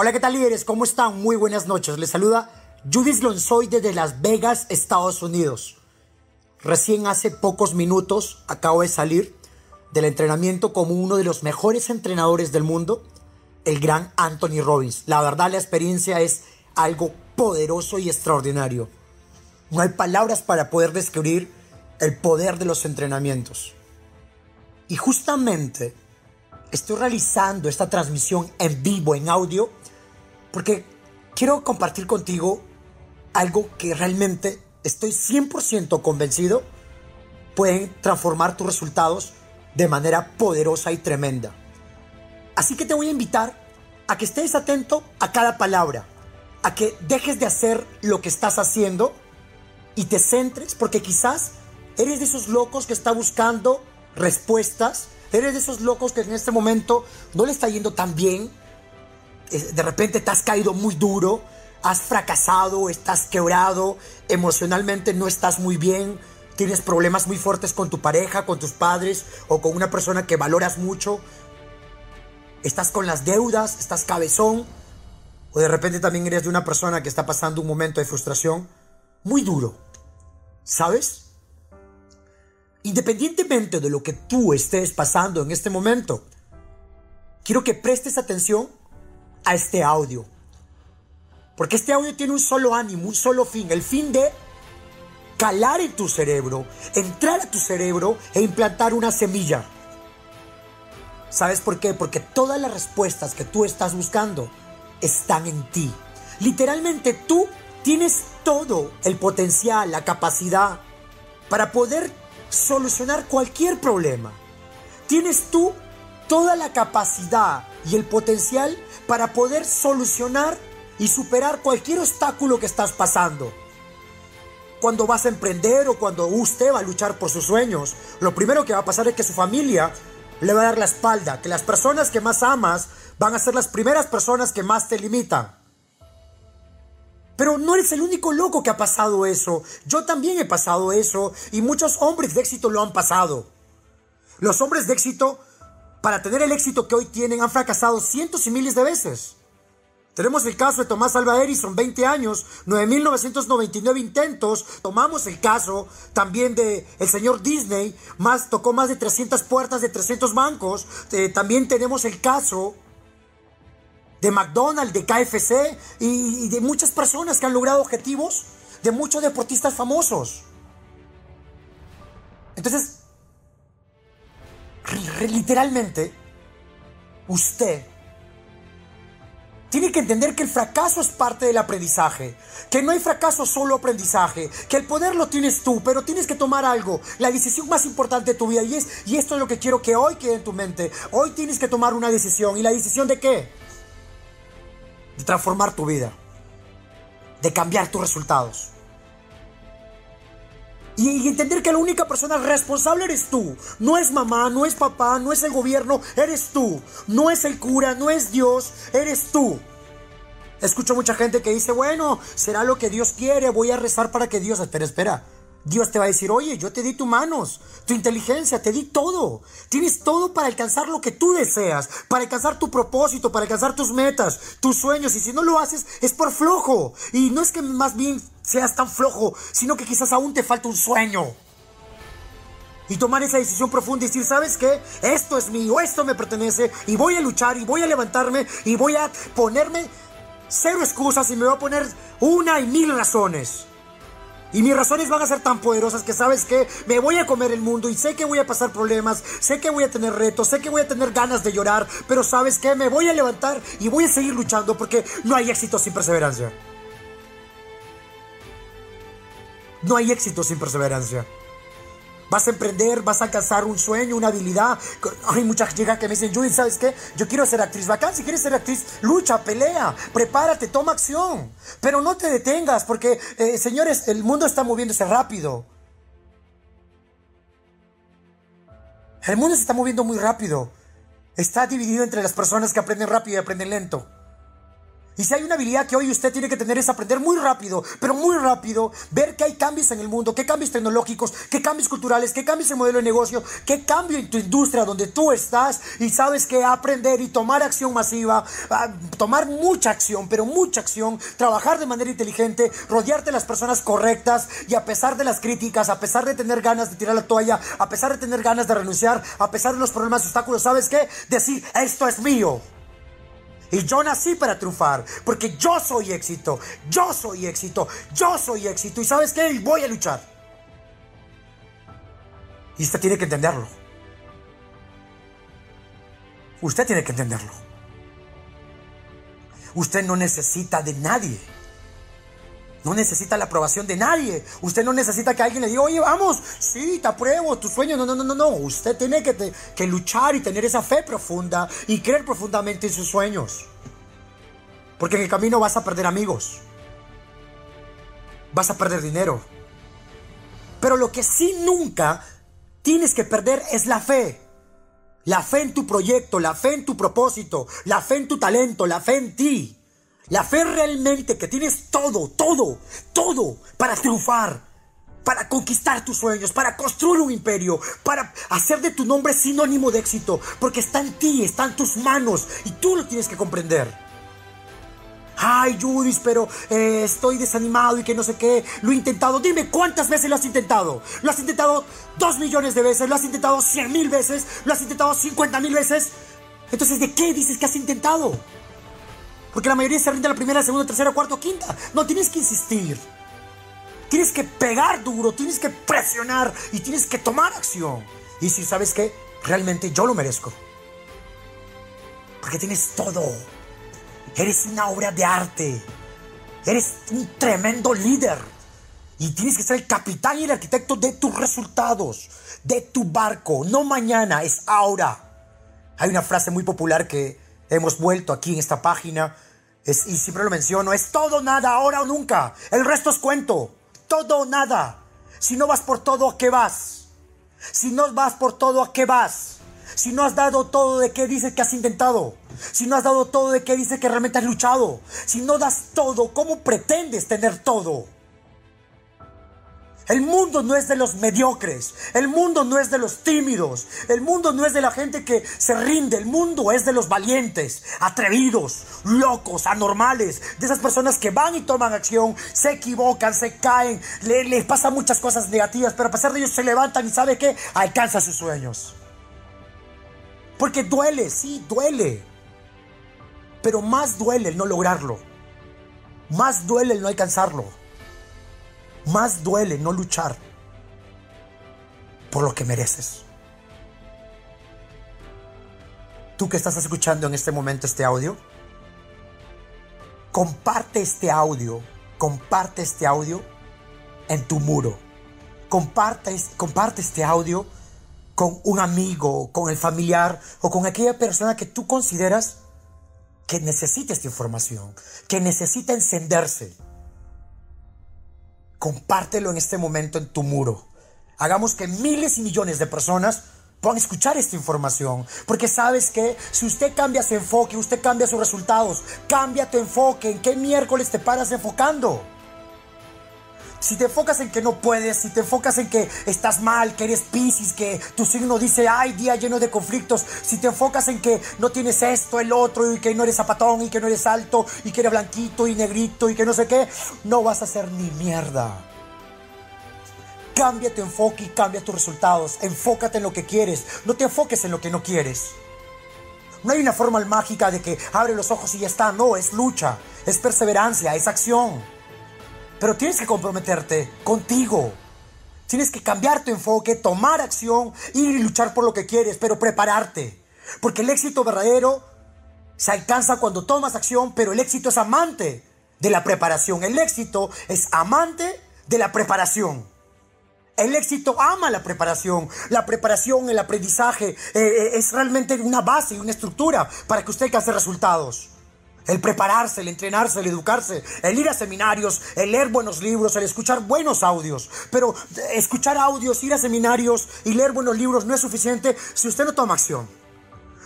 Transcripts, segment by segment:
Hola, ¿qué tal líderes? ¿Cómo están? Muy buenas noches. Les saluda Judith Lonsoy desde Las Vegas, Estados Unidos. Recién hace pocos minutos acabo de salir del entrenamiento como uno de los mejores entrenadores del mundo, el gran Anthony Robbins. La verdad, la experiencia es algo poderoso y extraordinario. No hay palabras para poder describir el poder de los entrenamientos. Y justamente estoy realizando esta transmisión en vivo, en audio, porque quiero compartir contigo algo que realmente estoy 100% convencido pueden transformar tus resultados de manera poderosa y tremenda. Así que te voy a invitar a que estés atento a cada palabra, a que dejes de hacer lo que estás haciendo y te centres, porque quizás eres de esos locos que está buscando respuestas, eres de esos locos que en este momento no le está yendo tan bien, de repente te has caído muy duro, has fracasado, estás quebrado, emocionalmente no estás muy bien, tienes problemas muy fuertes con tu pareja, con tus padres o con una persona que valoras mucho, estás con las deudas, estás cabezón, o de repente también eres de una persona que está pasando un momento de frustración muy duro, ¿sabes? Independientemente de lo que tú estés pasando en este momento, quiero que prestes atención a este audio. Porque este audio tiene un solo ánimo, un solo fin, el fin de calar en tu cerebro, entrar a tu cerebro e implantar una semilla. ¿Sabes por qué? Porque todas las respuestas que tú estás buscando están en ti. Literalmente tú tienes todo el potencial, la capacidad para poder solucionar cualquier problema. Tienes tú toda la capacidad y el potencial para poder solucionar y superar cualquier obstáculo que estás pasando. Cuando vas a emprender o cuando usted va a luchar por sus sueños, lo primero que va a pasar es que su familia le va a dar la espalda, que las personas que más amas van a ser las primeras personas que más te limitan. Pero no eres el único loco que ha pasado eso. Yo también he pasado eso y muchos hombres de éxito lo han pasado. Los hombres de éxito para tener el éxito que hoy tienen han fracasado cientos y miles de veces. Tenemos el caso de Tomás Alva Edison, 20 años, 9.999 intentos. Tomamos el caso también de el señor Disney, más, tocó más de 300 puertas de 300 bancos. Eh, también tenemos el caso de McDonald's, de KFC y, y de muchas personas que han logrado objetivos, de muchos deportistas famosos. Entonces, literalmente, usted tiene que entender que el fracaso es parte del aprendizaje, que no hay fracaso solo aprendizaje, que el poder lo tienes tú, pero tienes que tomar algo, la decisión más importante de tu vida y es y esto es lo que quiero que hoy quede en tu mente. Hoy tienes que tomar una decisión y la decisión de qué? De transformar tu vida, de cambiar tus resultados. Y, entender que la única persona responsable eres tú. No es mamá, no es papá, no es el gobierno, eres tú. No es el cura, no es Dios, eres tú. Escucho mucha gente que dice, bueno, será lo que Dios quiere, voy a rezar para que Dios... Espera, espera. Dios te va a decir, oye, yo te di tus manos, tu inteligencia, te di todo. Tienes todo para alcanzar lo que tú deseas, para alcanzar tu propósito, para alcanzar tus metas, tus sueños. Y si no lo haces, es por flojo. Y no es que más bien seas tan flojo, sino que quizás aún te falta un sueño. Y tomar esa decisión profunda y decir, ¿sabes qué? Esto es mío, esto me pertenece y voy a luchar y voy a levantarme y voy a ponerme cero excusas y me voy a poner una y mil razones. Y mis razones van a ser tan poderosas que sabes que me voy a comer el mundo y sé que voy a pasar problemas, sé que voy a tener retos, sé que voy a tener ganas de llorar, pero sabes que me voy a levantar y voy a seguir luchando porque no hay éxito sin perseverancia. No hay éxito sin perseverancia. Vas a emprender, vas a alcanzar un sueño, una habilidad. Hay muchas chicas que me dicen, Judith, ¿sabes qué? Yo quiero ser actriz bacán. Si quieres ser actriz, lucha, pelea, prepárate, toma acción. Pero no te detengas porque, eh, señores, el mundo está moviéndose rápido. El mundo se está moviendo muy rápido. Está dividido entre las personas que aprenden rápido y aprenden lento. Y si hay una habilidad que hoy usted tiene que tener es aprender muy rápido, pero muy rápido, ver que hay cambios en el mundo, qué cambios tecnológicos, qué cambios culturales, qué cambios en modelo de negocio, qué cambio en tu industria donde tú estás y sabes que aprender y tomar acción masiva, ah, tomar mucha acción, pero mucha acción, trabajar de manera inteligente, rodearte de las personas correctas y a pesar de las críticas, a pesar de tener ganas de tirar la toalla, a pesar de tener ganas de renunciar, a pesar de los problemas obstáculos, ¿sabes qué? Decir, esto es mío. Y yo nací para triunfar, porque yo soy éxito, yo soy éxito, yo soy éxito. ¿Y sabes qué? Voy a luchar. Y usted tiene que entenderlo. Usted tiene que entenderlo. Usted no necesita de nadie. No necesita la aprobación de nadie. Usted no necesita que alguien le diga, oye, vamos, sí, te apruebo, tu sueño. No, no, no, no, no. Usted tiene que, que luchar y tener esa fe profunda y creer profundamente en sus sueños. Porque en el camino vas a perder amigos. Vas a perder dinero. Pero lo que sí nunca tienes que perder es la fe. La fe en tu proyecto, la fe en tu propósito, la fe en tu talento, la fe en ti. La fe realmente que tienes todo, todo, todo para triunfar, para conquistar tus sueños, para construir un imperio, para hacer de tu nombre sinónimo de éxito, porque está en ti, está en tus manos y tú lo tienes que comprender. Ay, Judith, pero eh, estoy desanimado y que no sé qué. Lo he intentado. Dime cuántas veces lo has intentado. Lo has intentado dos millones de veces. Lo has intentado cien mil veces. Lo has intentado cincuenta mil veces. Entonces, ¿de qué dices que has intentado? Porque la mayoría se rinde la primera, segunda, tercera, cuarta o quinta. No, tienes que insistir. Tienes que pegar duro, tienes que presionar y tienes que tomar acción. Y si sabes que realmente yo lo merezco. Porque tienes todo. Eres una obra de arte. Eres un tremendo líder. Y tienes que ser el capitán y el arquitecto de tus resultados, de tu barco. No mañana, es ahora. Hay una frase muy popular que hemos vuelto aquí en esta página, es, y siempre lo menciono, es todo nada, ahora o nunca. El resto es cuento. Todo nada. Si no vas por todo, ¿a qué vas? Si no vas por todo, ¿a qué vas? Si no has dado todo, ¿de qué dices que has intentado? Si no has dado todo, ¿de qué dices que realmente has luchado? Si no das todo, ¿cómo pretendes tener todo? El mundo no es de los mediocres, el mundo no es de los tímidos, el mundo no es de la gente que se rinde, el mundo es de los valientes, atrevidos, locos, anormales, de esas personas que van y toman acción, se equivocan, se caen, les pasan muchas cosas negativas, pero a pesar de ello se levantan y sabe que alcanzan sus sueños. Porque duele, sí, duele. Pero más duele el no lograrlo. Más duele el no alcanzarlo más duele no luchar por lo que mereces. Tú que estás escuchando en este momento este audio, comparte este audio, comparte este audio en tu muro. Comparte, comparte este audio con un amigo, con el familiar o con aquella persona que tú consideras que necesita esta información, que necesita encenderse compártelo en este momento en tu muro. Hagamos que miles y millones de personas puedan escuchar esta información. Porque sabes que si usted cambia su enfoque, usted cambia sus resultados, cambia tu enfoque, ¿en qué miércoles te paras enfocando? Si te enfocas en que no puedes, si te enfocas en que estás mal, que eres Pisces, que tu signo dice, ay, día lleno de conflictos, si te enfocas en que no tienes esto, el otro, y que no eres zapatón, y que no eres alto, y que eres blanquito y negrito, y que no sé qué, no vas a hacer ni mierda. Cambia tu enfoque y cambia tus resultados. Enfócate en lo que quieres, no te enfoques en lo que no quieres. No hay una forma mágica de que abre los ojos y ya está, no, es lucha, es perseverancia, es acción. Pero tienes que comprometerte contigo. Tienes que cambiar tu enfoque, tomar acción, ir y luchar por lo que quieres, pero prepararte. Porque el éxito verdadero se alcanza cuando tomas acción, pero el éxito es amante de la preparación. El éxito es amante de la preparación. El éxito ama la preparación. La preparación, el aprendizaje eh, eh, es realmente una base y una estructura para que usted alcance resultados. El prepararse, el entrenarse, el educarse, el ir a seminarios, el leer buenos libros, el escuchar buenos audios. Pero escuchar audios, ir a seminarios y leer buenos libros no es suficiente si usted no toma acción.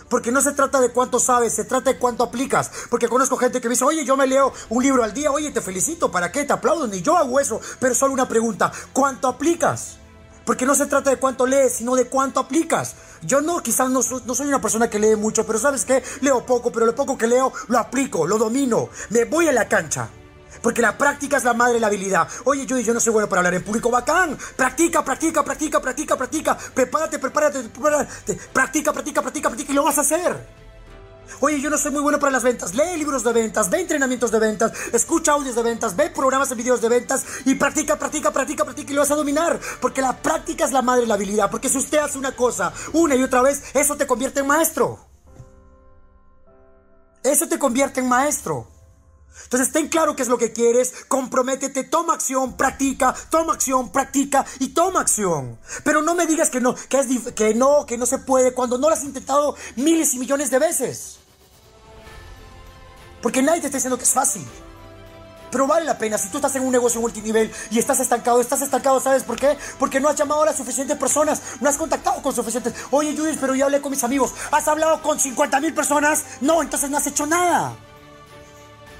Porque no se trata de cuánto sabes, se trata de cuánto aplicas. Porque conozco gente que me dice, oye, yo me leo un libro al día, oye, te felicito, ¿para qué? Te aplaudo, ni yo hago eso. Pero solo una pregunta, ¿cuánto aplicas? Porque no se trata de cuánto lees, sino de cuánto aplicas. Yo no, quizás no, no, soy una persona que lee mucho, pero ¿sabes qué? Leo poco, pero lo poco que leo lo aplico, lo domino. Me voy a la cancha. Porque la práctica es la madre de la habilidad. Oye, Judy, yo no soy bueno para hablar en público. Bacán. Practica, practica, practica, practica, practica. Prepárate, prepárate, prepárate. Practica, practica, practica, practica y lo vas a hacer. Oye, yo no soy muy bueno para las ventas. Lee libros de ventas, ve entrenamientos de ventas, escucha audios de ventas, ve programas de videos de ventas y practica, practica, practica, practica y lo vas a dominar. Porque la práctica es la madre de la habilidad. Porque si usted hace una cosa una y otra vez, eso te convierte en maestro. Eso te convierte en maestro. Entonces ten claro qué es lo que quieres, comprométete, toma acción, practica, toma acción, practica y toma acción. Pero no me digas que no, que, es que no, que no se puede cuando no lo has intentado miles y millones de veces. Porque nadie te está diciendo que es fácil. Pero vale la pena, si tú estás en un negocio multinivel y estás estancado, estás estancado, ¿sabes por qué? Porque no has llamado a las suficientes personas, no has contactado con suficientes. Oye, Judith, pero ya hablé con mis amigos. ¿Has hablado con 50 mil personas? No, entonces no has hecho nada.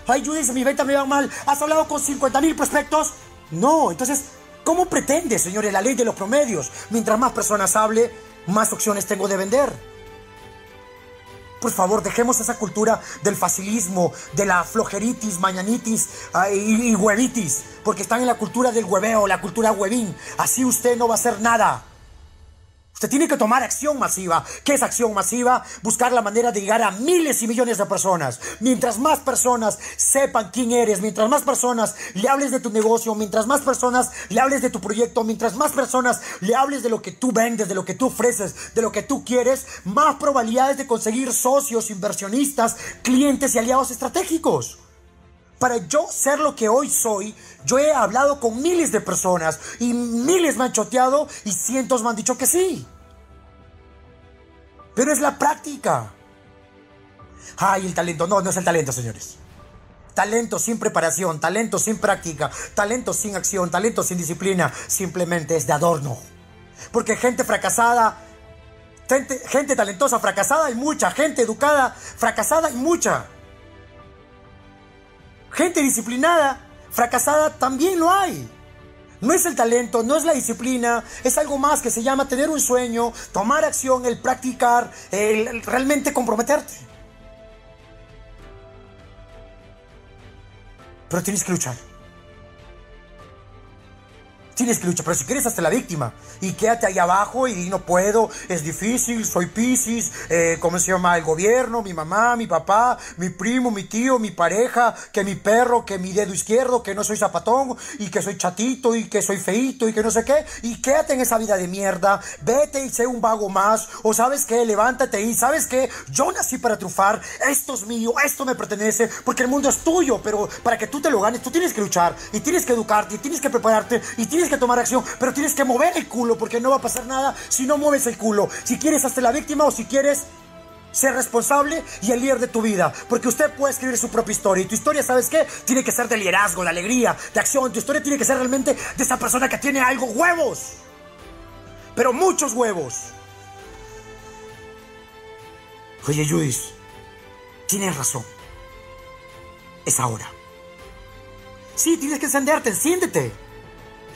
Ay, Judith, mi venta me va mal. ¿Has hablado con 50 mil prospectos? No, entonces, ¿cómo pretende, señores, la ley de los promedios? Mientras más personas hable, más opciones tengo de vender. Por favor, dejemos esa cultura del facilismo, de la flojeritis, mañanitis y, y huevitis, porque están en la cultura del hueveo, la cultura huevín. Así usted no va a hacer nada. Usted tiene que tomar acción masiva. ¿Qué es acción masiva? Buscar la manera de llegar a miles y millones de personas. Mientras más personas sepan quién eres, mientras más personas le hables de tu negocio, mientras más personas le hables de tu proyecto, mientras más personas le hables de lo que tú vendes, de lo que tú ofreces, de lo que tú quieres, más probabilidades de conseguir socios, inversionistas, clientes y aliados estratégicos. Para yo ser lo que hoy soy, yo he hablado con miles de personas y miles me han choteado y cientos me han dicho que sí. Pero es la práctica. Ay, el talento. No, no es el talento, señores. Talento sin preparación, talento sin práctica, talento sin acción, talento sin disciplina, simplemente es de adorno. Porque gente fracasada, gente, talentosa fracasada hay mucha, gente educada fracasada hay mucha. Gente disciplinada, fracasada también lo hay. No es el talento, no es la disciplina, es algo más que se llama tener un sueño, tomar acción, el practicar, el realmente comprometerte. Pero tienes que luchar. Tienes que luchar, pero si quieres, hasta la víctima. Y quédate ahí abajo y no puedo, es difícil, soy Piscis, eh, ¿cómo se llama? El gobierno, mi mamá, mi papá, mi primo, mi tío, mi pareja, que mi perro, que mi dedo izquierdo, que no soy zapatón, y que soy chatito, y que soy feito, y que no sé qué. Y quédate en esa vida de mierda, vete y sé un vago más, o sabes qué, levántate y sabes qué, yo nací para triunfar, esto es mío, esto me pertenece, porque el mundo es tuyo, pero para que tú te lo ganes, tú tienes que luchar, y tienes que educarte, y tienes que prepararte, y tienes que tomar acción, pero tienes que mover el culo porque no va a pasar nada si no mueves el culo. Si quieres hasta la víctima o si quieres ser responsable y el líder de tu vida. Porque usted puede escribir su propia historia. Y tu historia, ¿sabes qué? Tiene que ser de liderazgo, de alegría, de acción. Tu historia tiene que ser realmente de esa persona que tiene algo, huevos. Pero muchos huevos. Oye, Judith, tienes razón. Es ahora. Sí, tienes que encenderte, enciéndete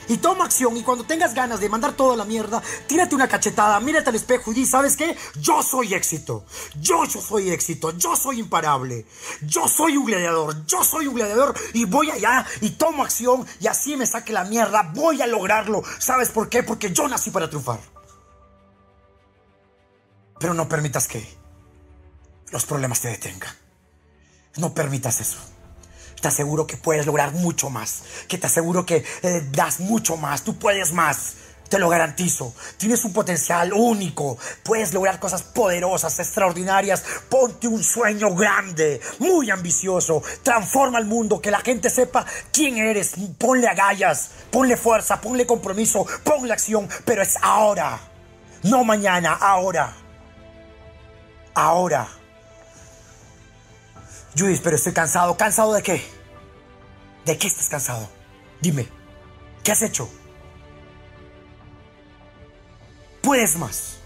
y toma acción. Y cuando tengas ganas de mandar toda la mierda, tírate una cachetada, mírate al espejo y di, ¿sabes qué? Yo soy éxito. Yo, yo soy éxito. Yo soy imparable. Yo soy un gladiador. Yo soy un gladiador y voy allá y tomo acción y así me saque la mierda. Voy a lograrlo. ¿Sabes por qué? Porque yo nací para triunfar. Pero no permitas que los problemas te detengan. No permitas eso te aseguro que puedes lograr mucho más, que te aseguro que eh, das mucho más, tú puedes más. Te lo garantizo. Tienes un potencial único. Puedes lograr cosas poderosas, extraordinarias. Ponte un sueño grande, muy ambicioso. Transforma el mundo, que la gente sepa quién eres. Ponle agallas, ponle fuerza, ponle compromiso, ponle acción. Pero es ahora. No mañana, ahora. Ahora. Judith, pero estoy cansado. ¿Cansado de qué? ¿De qué estás cansado? Dime, ¿qué has hecho? Puedes más.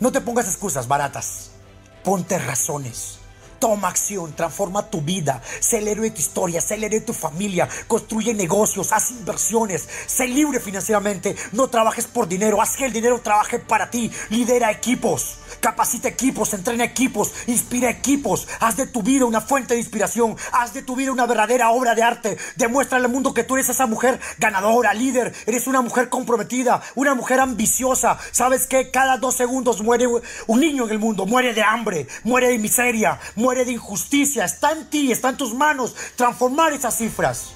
No te pongas excusas baratas. Ponte razones. Toma acción, transforma tu vida, sé el héroe de tu historia, sé héroe de tu familia, construye negocios, haz inversiones, sé libre financieramente, no trabajes por dinero, haz que el dinero trabaje para ti, lidera equipos, capacita equipos, entrena equipos, inspira equipos, haz de tu vida una fuente de inspiración, haz de tu vida una verdadera obra de arte, demuestra al mundo que tú eres esa mujer ganadora, líder, eres una mujer comprometida, una mujer ambiciosa, sabes que cada dos segundos muere un niño en el mundo, muere de hambre, muere de miseria, muere de injusticia. Está en ti, está en tus manos transformar esas cifras.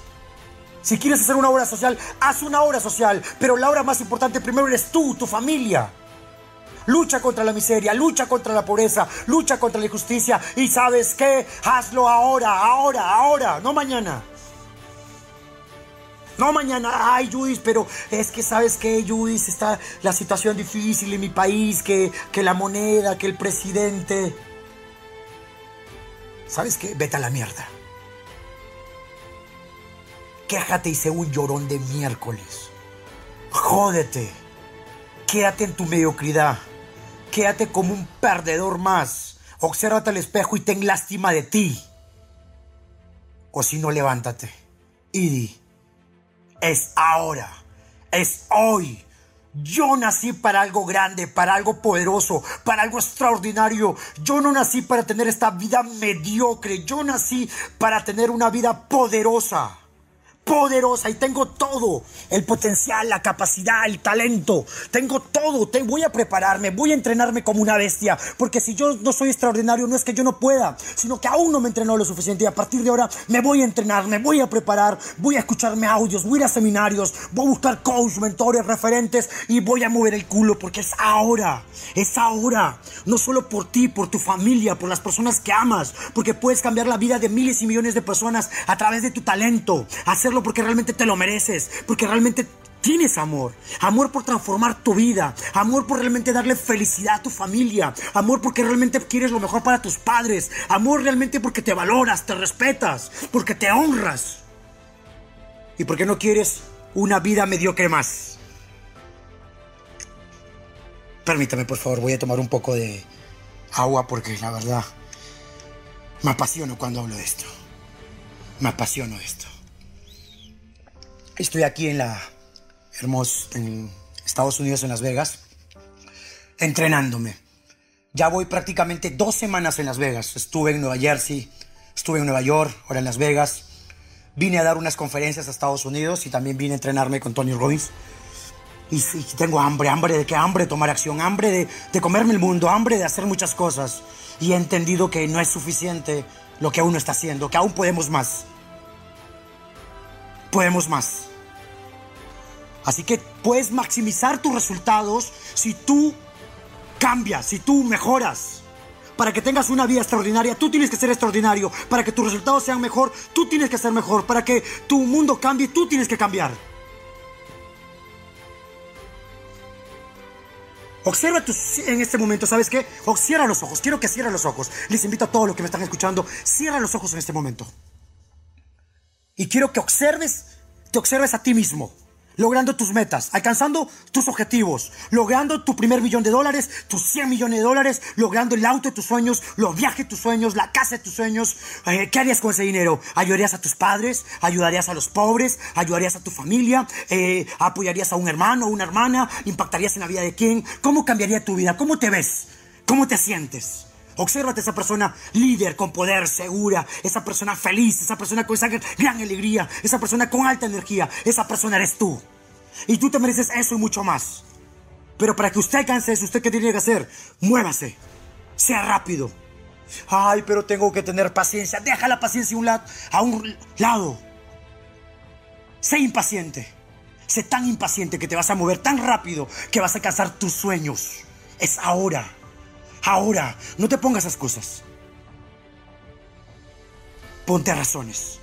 Si quieres hacer una obra social, haz una obra social. Pero la obra más importante primero eres tú, tu familia. Lucha contra la miseria, lucha contra la pobreza, lucha contra la injusticia. Y sabes qué, hazlo ahora, ahora, ahora, no mañana. No mañana, ay Judith, pero es que sabes que Judith está la situación difícil en mi país, que, que la moneda, que el presidente. ¿Sabes qué? Vete a la mierda. Quéjate y sé un llorón de miércoles. Jódete. Quédate en tu mediocridad. Quédate como un perdedor más. Obsérvate al espejo y ten lástima de ti. O si no, levántate y di, es ahora, es hoy, yo nací para algo grande, para algo poderoso, para algo extraordinario. Yo no nací para tener esta vida mediocre. Yo nací para tener una vida poderosa poderosa y tengo todo, el potencial, la capacidad, el talento, tengo todo, te, voy a prepararme, voy a entrenarme como una bestia, porque si yo no soy extraordinario no es que yo no pueda, sino que aún no me entrenó lo suficiente y a partir de ahora me voy a entrenar, me voy a preparar, voy a escucharme audios, voy a ir a seminarios, voy a buscar coach, mentores, referentes y voy a mover el culo porque es ahora, es ahora, no solo por ti, por tu familia, por las personas que amas, porque puedes cambiar la vida de miles y millones de personas a través de tu talento, hacerlo porque realmente te lo mereces, porque realmente tienes amor, amor por transformar tu vida, amor por realmente darle felicidad a tu familia, amor porque realmente quieres lo mejor para tus padres, amor realmente porque te valoras, te respetas, porque te honras y porque no quieres una vida mediocre más. Permítame, por favor, voy a tomar un poco de agua porque la verdad me apasiono cuando hablo de esto. Me apasiono esto. Estoy aquí en la hermosa, en Estados Unidos, en Las Vegas, entrenándome. Ya voy prácticamente dos semanas en Las Vegas. Estuve en Nueva Jersey, estuve en Nueva York, ahora en Las Vegas. Vine a dar unas conferencias a Estados Unidos y también vine a entrenarme con Tony Robbins. Y, tengo hambre, hambre de qué hambre tomar acción, hambre de, de comerme el mundo, hambre de hacer muchas cosas. Y he entendido que no es suficiente lo que uno está haciendo, que aún podemos más. Podemos más. Así que puedes maximizar tus resultados si tú cambias, si tú mejoras. Para que tengas una vida extraordinaria, tú tienes que ser extraordinario. Para que tus resultados sean mejor, tú tienes que ser mejor. Para que tu mundo cambie, tú tienes que cambiar. Observa en este momento, ¿sabes qué? O cierra los ojos, quiero que cierren los ojos. Les invito a todos los que me están escuchando, cierra los ojos en este momento. Y quiero que observes, te observes a ti mismo logrando tus metas, alcanzando tus objetivos, logrando tu primer millón de dólares, tus 100 millones de dólares, logrando el auto de tus sueños, los viajes de tus sueños, la casa de tus sueños. Eh, ¿Qué harías con ese dinero? ¿Ayudarías a tus padres? ¿Ayudarías a los pobres? ¿Ayudarías a tu familia? Eh, ¿Apoyarías a un hermano o una hermana? ¿Impactarías en la vida de quién? ¿Cómo cambiaría tu vida? ¿Cómo te ves? ¿Cómo te sientes? Obsérvate esa persona líder, con poder, segura, esa persona feliz, esa persona con esa gran alegría, esa persona con alta energía, esa persona eres tú. Y tú te mereces eso y mucho más. Pero para que usted alcance eso, ¿usted qué tiene que hacer? Muévase, sea rápido. Ay, pero tengo que tener paciencia. Deja la paciencia a un, lado, a un lado. Sé impaciente. Sé tan impaciente que te vas a mover tan rápido que vas a alcanzar tus sueños. Es ahora. Ahora, no te pongas excusas. Ponte razones.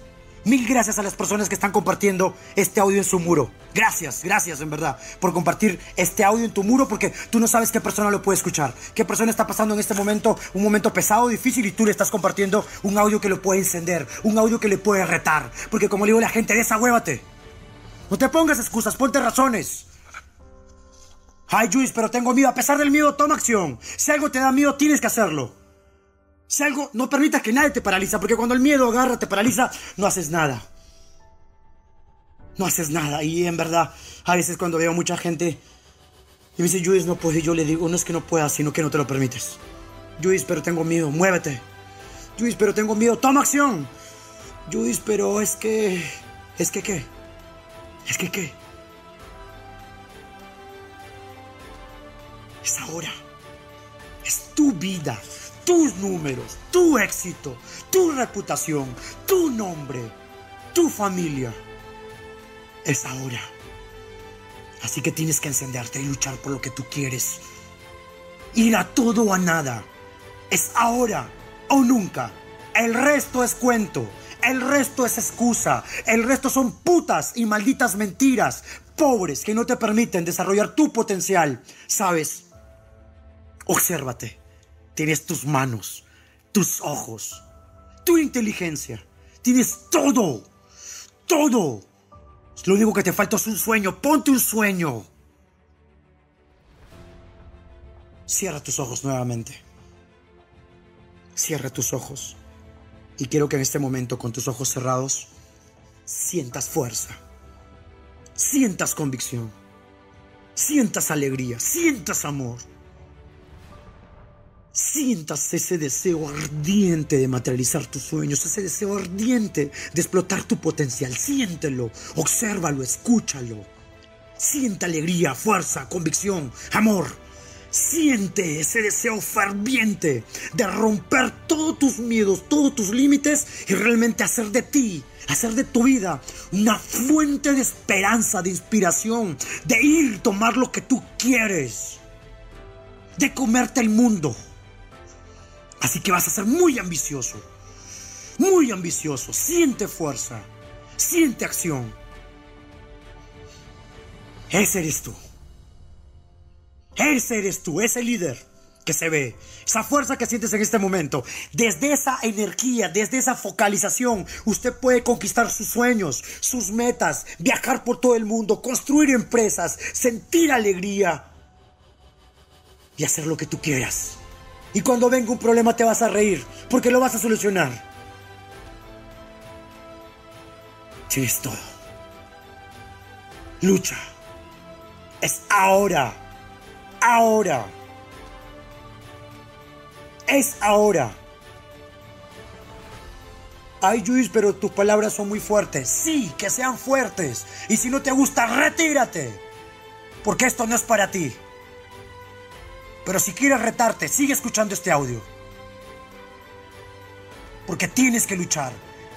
Mil gracias a las personas que están compartiendo este audio en su muro. Gracias, gracias en verdad por compartir este audio en tu muro porque tú no sabes qué persona lo puede escuchar. Qué persona está pasando en este momento un momento pesado, difícil y tú le estás compartiendo un audio que lo puede encender, un audio que le puede retar. Porque como le digo a la gente, desahuévate. No te pongas excusas, ponte razones. Ay, Luis, pero tengo miedo. A pesar del miedo, toma acción. Si algo te da miedo, tienes que hacerlo. Si algo, no permitas que nadie te paraliza, porque cuando el miedo agarra, te paraliza, no haces nada. No haces nada. Y en verdad, a veces cuando veo mucha gente y me dice, Judith, no puedes, yo le digo, no es que no puedas, sino que no te lo permites. Judith, pero tengo miedo, muévete. Judith, pero tengo miedo, toma acción. Judith, pero es que... ¿Es que qué? ¿Es que qué? Ahora. Es tu vida, tus números, tu éxito, tu reputación, tu nombre, tu familia. Es ahora. Así que tienes que encenderte y luchar por lo que tú quieres. Ir a todo o a nada. Es ahora o nunca. El resto es cuento. El resto es excusa. El resto son putas y malditas mentiras. Pobres que no te permiten desarrollar tu potencial. ¿Sabes? Obsérvate. Tienes tus manos, tus ojos, tu inteligencia. Tienes todo. Todo. Lo único que te falta es un sueño. Ponte un sueño. Cierra tus ojos nuevamente. Cierra tus ojos. Y quiero que en este momento, con tus ojos cerrados, sientas fuerza. Sientas convicción. Sientas alegría. Sientas amor. Sientas ese deseo ardiente de materializar tus sueños, ese deseo ardiente de explotar tu potencial. Siéntelo, obsérvalo, escúchalo. Siente alegría, fuerza, convicción, amor. Siente ese deseo ferviente de romper todos tus miedos, todos tus límites y realmente hacer de ti, hacer de tu vida una fuente de esperanza, de inspiración, de ir, tomar lo que tú quieres, de comerte el mundo. Así que vas a ser muy ambicioso, muy ambicioso. Siente fuerza, siente acción. Ese eres tú. Ese eres tú, ese líder que se ve, esa fuerza que sientes en este momento, desde esa energía, desde esa focalización, usted puede conquistar sus sueños, sus metas, viajar por todo el mundo, construir empresas, sentir alegría y hacer lo que tú quieras. Y cuando venga un problema te vas a reír, porque lo vas a solucionar. Tienes todo. Lucha. Es ahora. Ahora. Es ahora. Ay, Luis, pero tus palabras son muy fuertes. Sí, que sean fuertes. Y si no te gusta, retírate. Porque esto no es para ti. Pero si quieres retarte, sigue escuchando este audio. Porque tienes que luchar.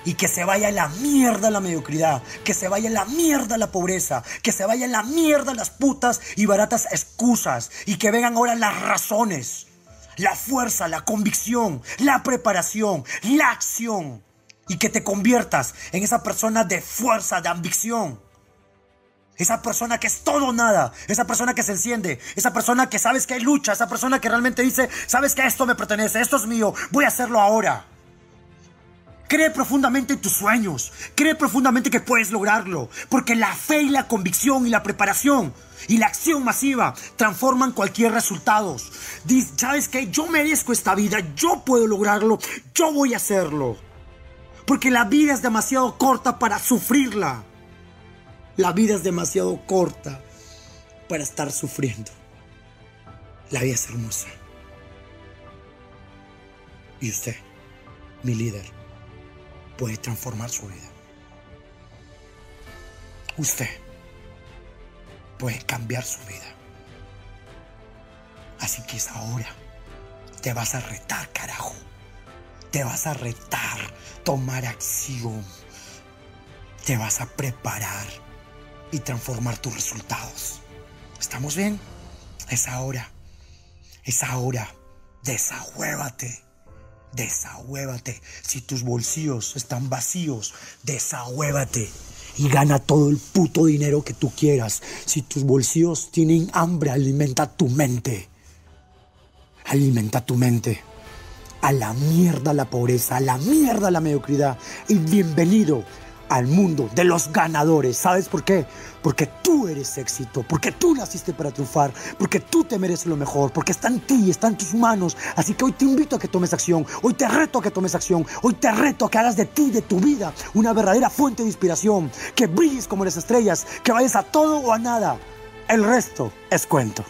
Y que se vaya la mierda la mediocridad, que se vaya la mierda la pobreza, que se vaya la mierda las putas y baratas excusas, y que vengan ahora las razones, la fuerza, la convicción, la preparación, la acción, y que te conviertas en esa persona de fuerza, de ambición, esa persona que es todo nada. Esa persona que se enciende. Esa persona que sabes que hay lucha. Esa persona que realmente dice, sabes que esto me pertenece, esto es mío, voy a hacerlo ahora. Cree profundamente en tus sueños. Cree profundamente que puedes lograrlo. Porque la fe y la convicción y la preparación y la acción masiva transforman cualquier resultado. ¿Sabes que Yo merezco esta vida. Yo puedo lograrlo. Yo voy a hacerlo. Porque la vida es demasiado corta para sufrirla. La vida es demasiado corta para estar sufriendo. La vida es hermosa. Y usted, mi líder, puede transformar su vida. Usted puede cambiar su vida. Así que es ahora. Te vas a retar, carajo. Te vas a retar, tomar acción. Te vas a preparar y transformar tus resultados. ¿Estamos bien? Es ahora. Es ahora. Desahuévate. Desahuévate. Si tus bolsillos están vacíos, desahuévate. Y gana todo el puto dinero que tú quieras. Si tus bolsillos tienen hambre, alimenta tu mente. Alimenta tu mente. A la mierda la pobreza, a la mierda la mediocridad. Y bienvenido al mundo de los ganadores. ¿Sabes por qué? Porque tú eres éxito, porque tú naciste para triunfar, porque tú te mereces lo mejor, porque está en ti, está en tus manos. Así que hoy te invito a que tomes acción, hoy te reto a que tomes acción, hoy te reto a que hagas de ti, de tu vida, una verdadera fuente de inspiración, que brilles como las estrellas, que vayas a todo o a nada. El resto es cuento.